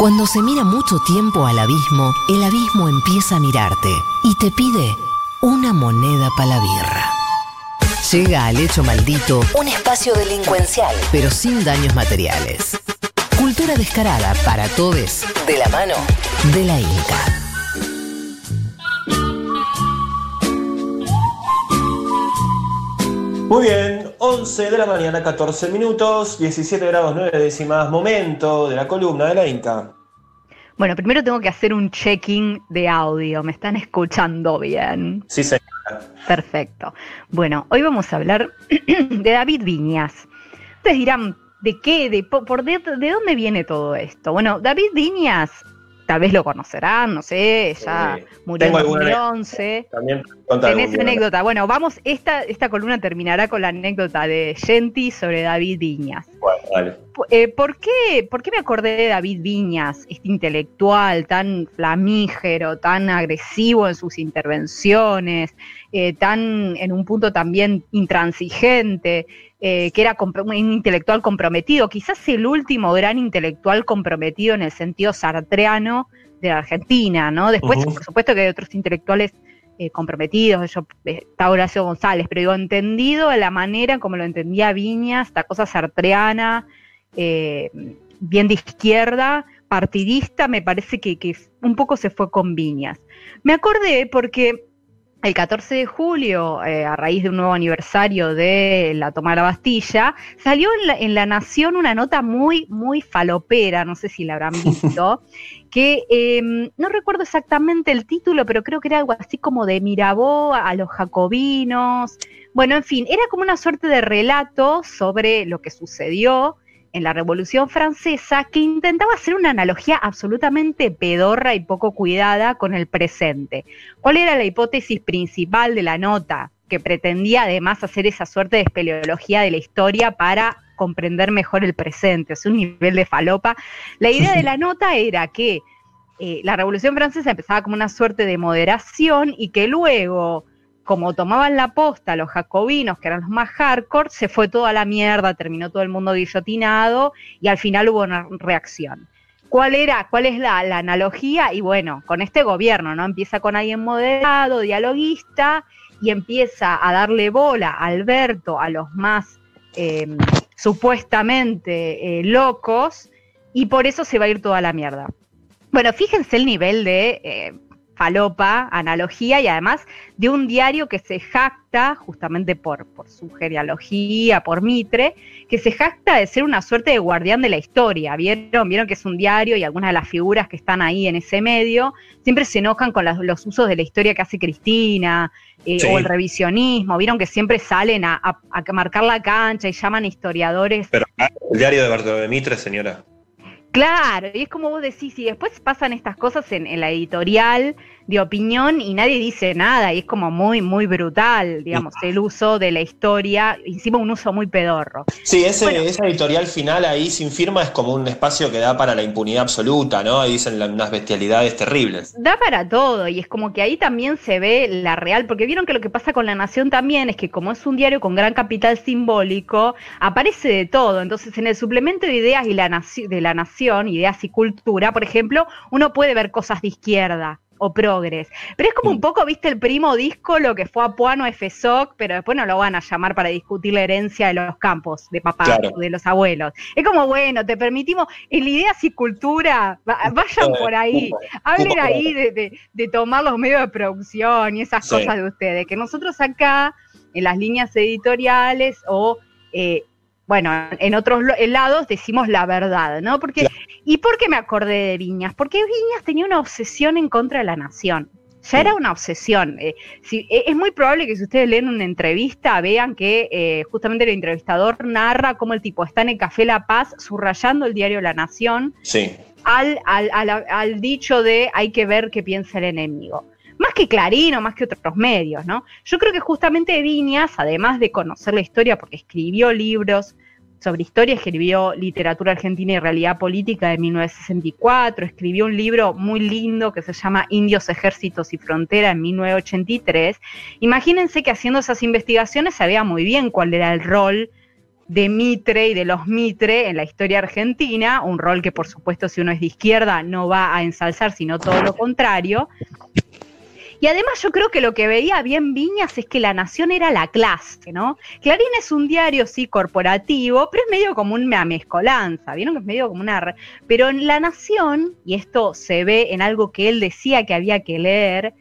Cuando se mira mucho tiempo al abismo, el abismo empieza a mirarte y te pide una moneda para la birra. Llega al hecho maldito un espacio delincuencial, pero sin daños materiales. Cultura descarada para todos, de la mano de la Inca. Muy bien, 11 de la mañana, 14 minutos, 17 grados 9 décimas, momento de la columna de la Inca. Bueno, primero tengo que hacer un checking de audio. ¿Me están escuchando bien? Sí, señora. Perfecto. Bueno, hoy vamos a hablar de David Viñas. Ustedes dirán, ¿de qué? ¿De, por, de, ¿De dónde viene todo esto? Bueno, David Viñas tal vez lo conocerán, no sé, ya murió en 2011. También Tenés anécdota. Bueno, vamos, esta, esta columna terminará con la anécdota de Genti sobre David Viñas. Bueno, vale. Eh, ¿por, qué, ¿Por qué me acordé de David Viñas, este intelectual tan flamígero, tan agresivo en sus intervenciones, eh, tan en un punto también intransigente? Eh, que era un intelectual comprometido, quizás el último gran intelectual comprometido en el sentido sartreano de la Argentina, ¿no? Después, por supuesto que hay otros intelectuales eh, comprometidos, yo, eh, está Horacio González, pero digo, entendido de la manera como lo entendía Viñas, esta cosa sartreana, bien de izquierda, partidista, me parece que, que un poco se fue con Viñas. Me acordé porque el 14 de julio, eh, a raíz de un nuevo aniversario de la toma de la Bastilla, salió en la, Nación una nota muy, muy falopera, no sé si la habrán visto, que em, no recuerdo exactamente el título, pero creo que era algo así como de Mirabó a los jacobinos. Bueno, en fin, era como una suerte de relato sobre lo que sucedió en la Revolución Francesa que intentaba hacer una analogía absolutamente pedorra y poco cuidada con el presente. ¿Cuál era la hipótesis principal de la nota? Que pretendía además hacer esa suerte de espeleología de la historia para comprender mejor el presente, es un nivel de falopa. La idea de la nota era que eh, la Revolución Francesa empezaba como una suerte de moderación y que luego como tomaban la posta los jacobinos, que eran los más hardcore, se fue toda la mierda, terminó todo el mundo guillotinado y al final hubo una reacción. ¿Cuál era, cuál es la, analogía? Y bueno, con este gobierno, ¿no? Empieza con alguien moderado, dialoguista, y empieza a darle bola a Alberto, a los más em, supuestamente eh, locos, y por eso se va a ir toda la mierda. Bueno, fíjense el nivel de eh, falopa, analogía y además de un diario que se jacta, justamente por, por su genealogía, por Mitre, que se jacta de ser una suerte de guardián de la historia. ¿Vieron? Vieron que es un diario y algunas de las figuras que están ahí en ese medio siempre se enojan con los usos de la historia que hace Cristina eh, o el revisionismo. Vieron que siempre salen a, marcar la cancha y llaman historiadores. Pero el diario de Bartolomé Mitre, señora. Claro, y es como vos decís, y después pasan estas cosas en, en la editorial de opinión y nadie dice nada, y es como muy, muy brutal, digamos, el uso de la historia, encima un uso muy pedorro. Sí, ese, editorial final ahí sin firma es como un espacio que da para la impunidad absoluta, ¿no? Ahí dicen unas bestialidades terribles. Da para todo, y es como que ahí también se ve la real, porque vieron que lo que pasa con La Nación también es que como es un diario con gran capital simbólico, aparece de todo, entonces en el suplemento de ideas y la de La Nación, ideas y cultura, por ejemplo, uno puede ver cosas de izquierda, o progres. Pero es como un poco, viste, el primo disco, lo que fue a Puano FSOC, pero después no lo van a llamar para discutir la herencia de los campos de papá o de los abuelos. Es como, bueno, te permitimos, en la idea y cultura, vayan por ahí, hablen ahí de, tomar los medios de producción y esas cosas de ustedes, que nosotros acá, en las líneas editoriales o... Eh, bueno, en otros lados decimos la verdad, ¿no? Porque, ¿Y por qué me acordé de Viñas? Porque Viñas tenía una obsesión en contra de la nación. Ya era una obsesión. Eh, e, es muy probable que si ustedes leen una entrevista vean que eh, justamente el entrevistador narra cómo el tipo está en el Café La Paz subrayando el diario La Nación al, al, dicho de hay que ver qué piensa el enemigo más que Clarín o más que otros medios, ¿no? Yo creo que justamente Viñas, además de conocer la historia, porque escribió libros sobre historia, escribió Literatura Argentina y Realidad Política de 1964, escribió un libro muy lindo que se llama Indios, Ejércitos y Frontera en 1983. Imagínense que haciendo esas investigaciones sabía muy bien cuál era el rol de Mitre y de los Mitre en la historia argentina, un rol que por supuesto si uno es de izquierda no va a ensalzar, sino todo lo contrario. Y además yo creo que lo que veía bien Viñas es que la nación era la clase, ¿no? Clarín es un diario, sí, corporativo, pero es medio como una mezcolanza, ¿vieron que es medio como una... Pero en la nación, y esto se ve en algo que él decía que había que leer,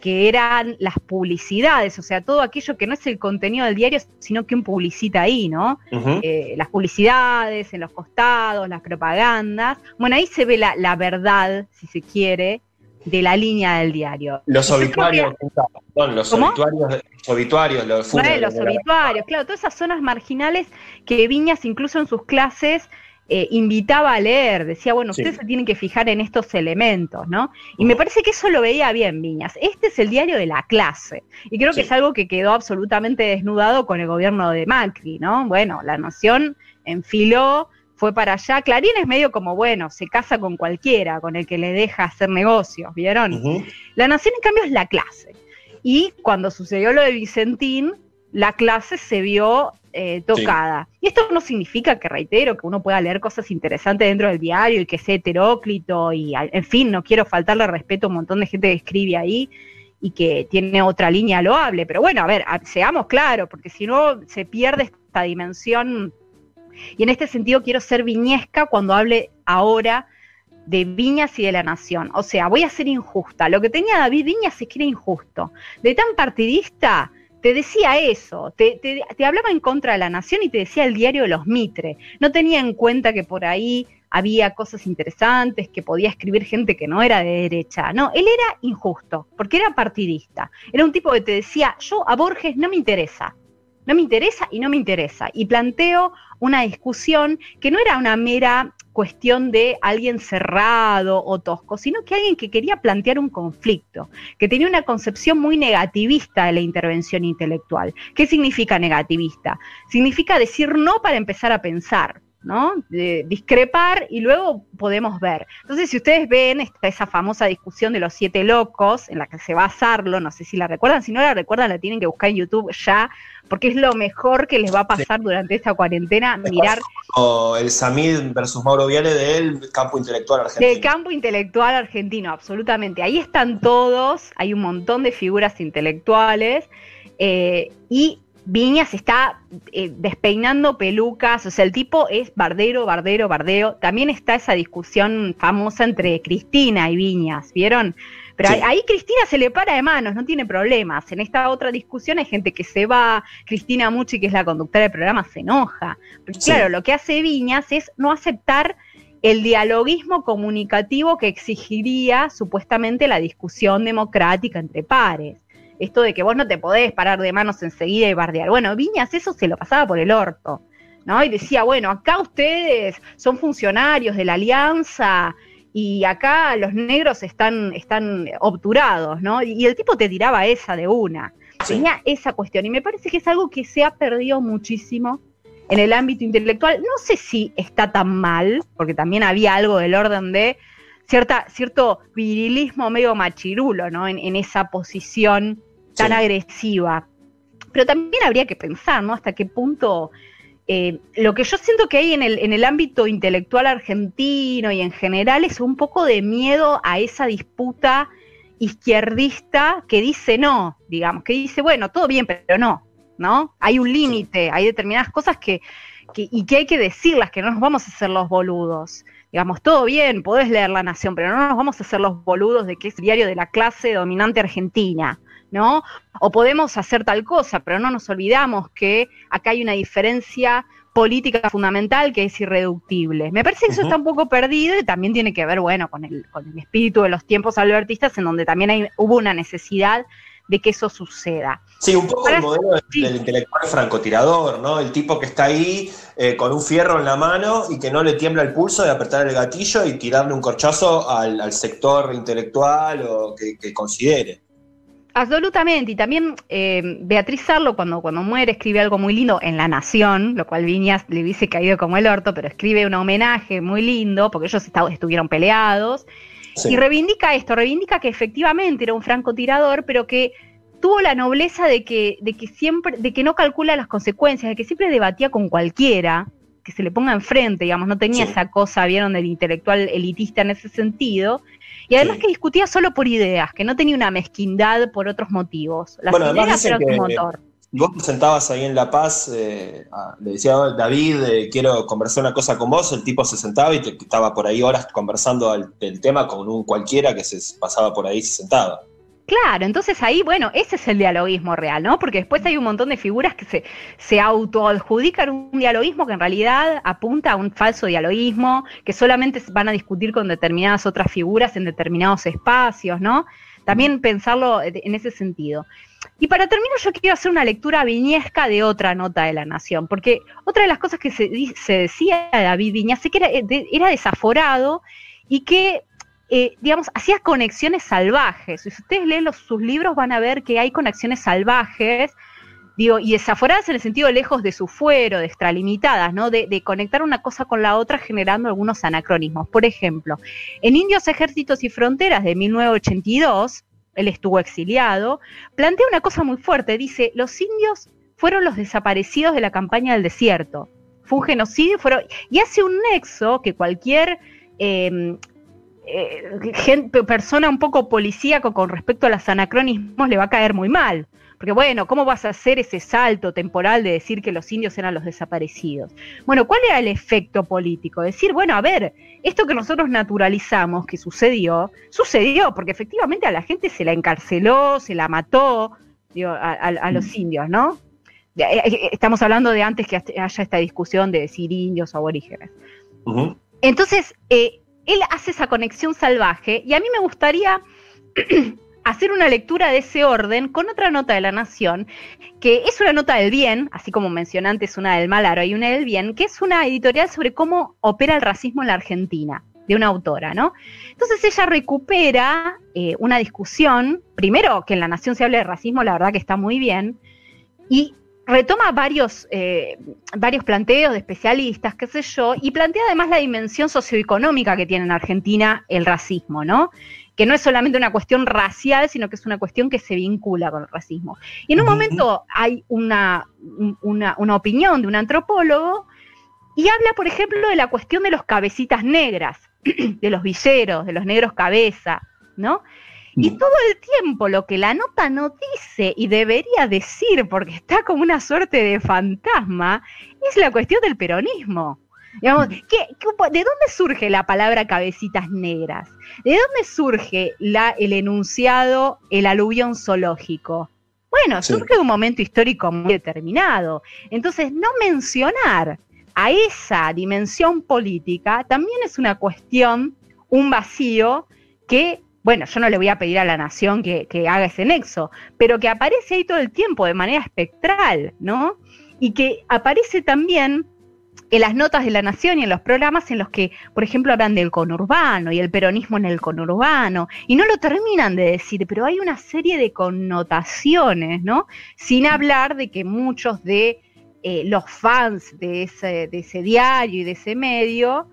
que eran las publicidades, o sea, todo aquello que no es el contenido del diario, sino que un publicita ahí, ¿no? Eh, las publicidades, en los costados, las propagandas. Bueno, ahí se ve la, la verdad, si se quiere, de la línea del diario. Los obituarios, los obituarios, los obituarios, los, los obituarios, claro, todas esas zonas marginales que Viñas incluso en sus clases eh, invitaba a leer, decía, bueno, ustedes se tienen que fijar en estos elementos, ¿no? Y me parece que eso lo veía bien Viñas. Este es el diario de la clase, y creo que es algo que quedó absolutamente desnudado con el gobierno de Macri, ¿no? Bueno, la nación enfiló fue para allá. Clarín es medio como, bueno, se casa con cualquiera, con el que le deja hacer negocios, ¿vieron? La nación, en cambio, es la clase. Y cuando sucedió lo de Vicentín, la clase se vio eh, tocada. Y esto no significa que, reitero, que uno pueda leer cosas interesantes dentro del diario y que sea heteróclito y, en fin, no quiero faltarle respeto a un montón de gente que escribe ahí y que tiene otra línea loable. Pero bueno, a ver, seamos claros, porque si no se pierde esta dimensión y en este sentido quiero ser viñesca cuando hable ahora de Viñas y de la Nación. O sea, voy a ser injusta. Lo que tenía David Viñas es que era injusto. De tan partidista, te decía eso, te, hablaba en contra de la Nación y te decía el diario de los Mitre. No tenía en cuenta que por ahí había cosas interesantes, que podía escribir gente que no era de derecha. No, él era injusto, porque era partidista. Era un tipo que te decía, yo a Borges no me interesa. No me interesa y no me interesa. Y planteo una discusión que no era una mera cuestión de alguien cerrado o tosco, sino que alguien que quería plantear un conflicto, que tenía una concepción muy negativista de la intervención intelectual. ¿Qué significa negativista? Significa decir no para empezar a pensar. ¿No? De discrepar y luego podemos ver. Entonces, si ustedes ven esta, esa famosa discusión de los siete locos, en la que se va a Sarlo, no sé si la recuerdan, si no la recuerdan, la tienen que buscar en YouTube ya, porque es lo mejor que les va a pasar durante esta cuarentena, mirar... O el Samid versus Mauro Viale del campo intelectual argentino. Del campo intelectual argentino, absolutamente. Ahí están todos, hay un montón de figuras intelectuales, eh, y Viñas está eh, despeinando pelucas, o sea, el tipo es bardero, bardero, bardeo. También está esa discusión famosa entre Cristina y Viñas, ¿vieron? Pero ahí, Cristina se le para de manos, no tiene problemas. En esta otra discusión hay gente que se va, Cristina Muchi, que es la conductora del programa, se enoja. Pero claro, lo que hace Viñas es no aceptar el dialoguismo comunicativo que exigiría supuestamente la discusión democrática entre pares esto de que vos no te podés parar de manos enseguida y bardear. Bueno, Viñas eso se lo pasaba por el orto, ¿no? Y decía, bueno, acá ustedes son funcionarios de la alianza y acá los negros están, están obturados, ¿no? Y el tipo te tiraba esa de una. Tenía esa cuestión. Y me parece que es algo que se ha perdido muchísimo en el ámbito intelectual. No sé si está tan mal, porque también había algo del orden de cierta, cierto virilismo medio machirulo, ¿no? En, en esa posición tan agresiva. Pero también habría que pensar, ¿no? Hasta qué punto eh, lo que yo siento que hay en el, en el ámbito intelectual argentino y en general es un poco de miedo a esa disputa izquierdista que dice no, digamos, que dice, bueno, todo bien, pero no, ¿no? Hay un límite, hay determinadas cosas que, que, y que hay que decirlas, que no nos vamos a hacer los boludos. Digamos, todo bien, podés leer La Nación, pero no nos vamos a hacer los boludos de que es diario de la clase dominante argentina. ¿No? O podemos hacer tal cosa, pero no nos olvidamos que acá hay una diferencia política fundamental que es irreductible. Me parece que eso está un poco perdido y también tiene que ver, bueno, con el, con el espíritu de los tiempos albertistas en donde también hay, hubo una necesidad de que eso suceda. Sí, un poco el modelo del, intelectual francotirador, ¿no? El tipo que está ahí eh, con un fierro en la mano y que no le tiembla el pulso de apretar el gatillo y tirarle un corchazo al, sector intelectual o que considere. Absolutamente, y también eh, Beatriz Sarlo cuando, cuando muere escribe algo muy lindo en La Nación, lo cual Viñas le hubiese caído como el orto, pero escribe un homenaje muy lindo, porque ellos estuvieron peleados, y reivindica esto, reivindica que efectivamente era un francotirador, pero que tuvo la nobleza de que, de que siempre, de que no calcula las consecuencias, de que siempre debatía con cualquiera, que se le ponga enfrente, digamos, no tenía esa cosa, vieron, del intelectual elitista en ese sentido. Y además que discutía solo por ideas, que no tenía una mezquindad por otros motivos. Las ideas eran su motor. Vos te sentabas ahí en La Paz, eh, le decía David, eh, quiero conversar una cosa con vos, el tipo se sentaba y te, estaba por ahí horas conversando el tema con un cualquiera que se pasaba por ahí y se sentaba. Claro, entonces ahí, bueno, ese es el dialoguismo real, ¿no? Porque después hay un montón de figuras que se, se autoadjudican un dialoguismo que en realidad apunta a un falso dialoguismo, que solamente van a discutir con determinadas otras figuras en determinados espacios, ¿no? También pensarlo en ese sentido. Y para terminar, yo quiero hacer una lectura viñesca de otra nota de la Nación, porque otra de las cosas que se, se decía de David Viñas que era, era desaforado y que eh, digamos, hacía conexiones salvajes. Si ustedes leen sus libros van a ver que hay conexiones salvajes, digo, y desaforadas en el sentido lejos de su fuero, de extralimitadas, ¿no? De, conectar una cosa con la otra generando algunos anacronismos. Por ejemplo, en Indios, Ejércitos y Fronteras de 1982, él estuvo exiliado, plantea una cosa muy fuerte, dice, los indios fueron los desaparecidos de la campaña del desierto. Fue un genocidio fueron, y hace un nexo que cualquier eh, eh, gente, persona un poco policíaco con respecto a los anacronismos le va a caer muy mal. Porque bueno, ¿cómo vas a hacer ese salto temporal de decir que los indios eran los desaparecidos? Bueno, ¿cuál era el efecto político? Decir, bueno, a ver, esto que nosotros naturalizamos, que sucedió, sucedió, porque efectivamente a la gente se la encarceló, se la mató, a, los mm. indios, ¿no? Eh, eh, estamos hablando de antes que haya esta discusión de decir indios o aborígenes. Entonces, eh, él hace esa conexión salvaje y a mí me gustaría hacer una lectura de ese orden con otra nota de la Nación, que es una nota del bien, así como mencioné antes una del mal, hay una del bien, que es una editorial sobre cómo opera el racismo en la Argentina, de una autora, ¿no? Entonces ella recupera eh, una discusión, primero que en la Nación se hable de racismo, la verdad que está muy bien, y retoma varios, eh, varios planteos de especialistas, qué sé yo, y plantea además la dimensión socioeconómica que tiene en Argentina el racismo, ¿no? Que no es solamente una cuestión racial, sino que es una cuestión que se vincula con el racismo. Y en un momento hay una, una, una opinión de un antropólogo y habla, por ejemplo, de la cuestión de los cabecitas negras, de los villeros, de los negros cabeza, ¿no? Y mm. todo el tiempo lo que la nota no dice y debería decir, porque está como una suerte de fantasma, es la cuestión del peronismo. Digamos, mm. de dónde surge la palabra cabecitas negras? ¿De dónde surge la, el enunciado, el aluvión zoológico? Bueno, surge de un momento histórico muy determinado. Entonces, no mencionar a esa dimensión política también es una cuestión, un vacío que bueno, yo no le voy a pedir a la nación que, haga ese nexo, pero que aparece ahí todo el tiempo de manera espectral, ¿no? Y que aparece también en las notas de la nación y en los programas en los que, por ejemplo, hablan del conurbano y el peronismo en el conurbano, y no lo terminan de decir, pero hay una serie de connotaciones, ¿no? Sin hablar de que muchos de eh, los fans de ese, de ese diario y de ese medio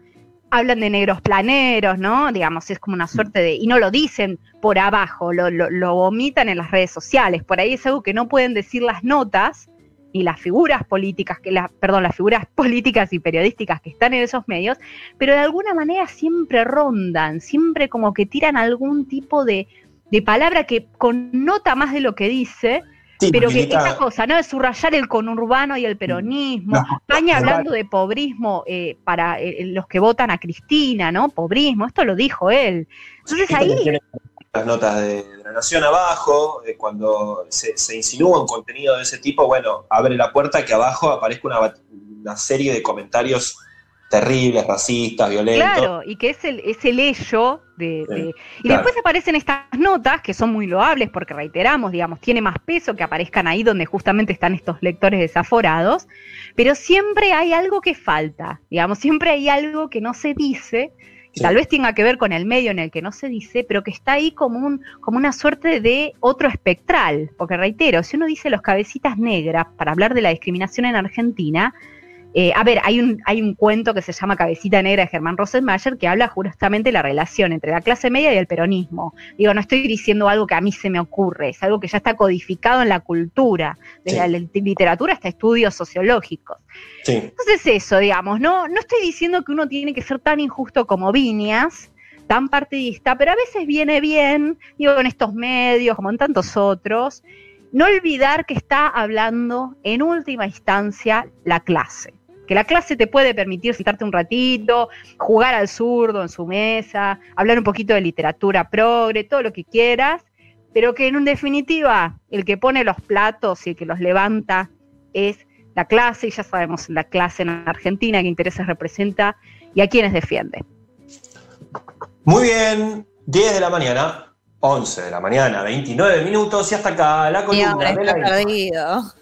hablan de negros planeros, ¿no? Digamos, es como una suerte de, y no lo dicen por abajo, lo, lo, lo, vomitan en las redes sociales. Por ahí es algo que no pueden decir las notas y las figuras políticas, que la, perdón, las figuras políticas y periodísticas que están en esos medios, pero de alguna manera siempre rondan, siempre como que tiran algún tipo de, de palabra que connota más de lo que dice, pero que esa cosa, ¿no? De subrayar el conurbano y el peronismo. España hablando de pobrismo eh, para eh, los que votan a Cristina, ¿no? Pobrismo, esto lo dijo él. Entonces ahí. Las notas de, la Nación abajo, eh, cuando se, insinúa un contenido de ese tipo, bueno, abre la puerta que abajo aparezca una, una serie de comentarios terribles, racistas, violentos. Claro, y que es el, es el ello de... y después aparecen estas notas que son muy loables porque reiteramos, digamos, tiene más peso que aparezcan ahí donde justamente están estos lectores desaforados, pero siempre hay algo que falta, digamos, siempre hay algo que no se dice, que tal vez tenga que ver con el medio en el que no se dice, pero que está ahí como, un, como una suerte de otro espectral, porque reitero, si uno dice los cabecitas negras para hablar de la discriminación en Argentina, eh, a ver, hay un, hay un cuento que se llama Cabecita Negra de Germán Rosenmayer que habla justamente de la relación entre la clase media y el peronismo. Digo, no estoy diciendo algo que a mí se me ocurre, es algo que ya está codificado en la cultura, desde la literatura hasta estudios sociológicos. Entonces eso, digamos, no, no estoy diciendo que uno tiene que ser tan injusto como Viñas, tan partidista, pero a veces viene bien, digo, en estos medios, como en tantos otros, no olvidar que está hablando en última instancia la clase que la clase te puede permitir sentarte un ratito, jugar al zurdo en su mesa, hablar un poquito de literatura progre, todo lo que quieras, pero que en definitiva el que pone los platos y el que los levanta es la clase, y ya sabemos la clase en Argentina, qué intereses representa y a quienes defiende. Muy bien, 10 de la mañana, 11 de la mañana, 29 minutos y hasta acá la columna de la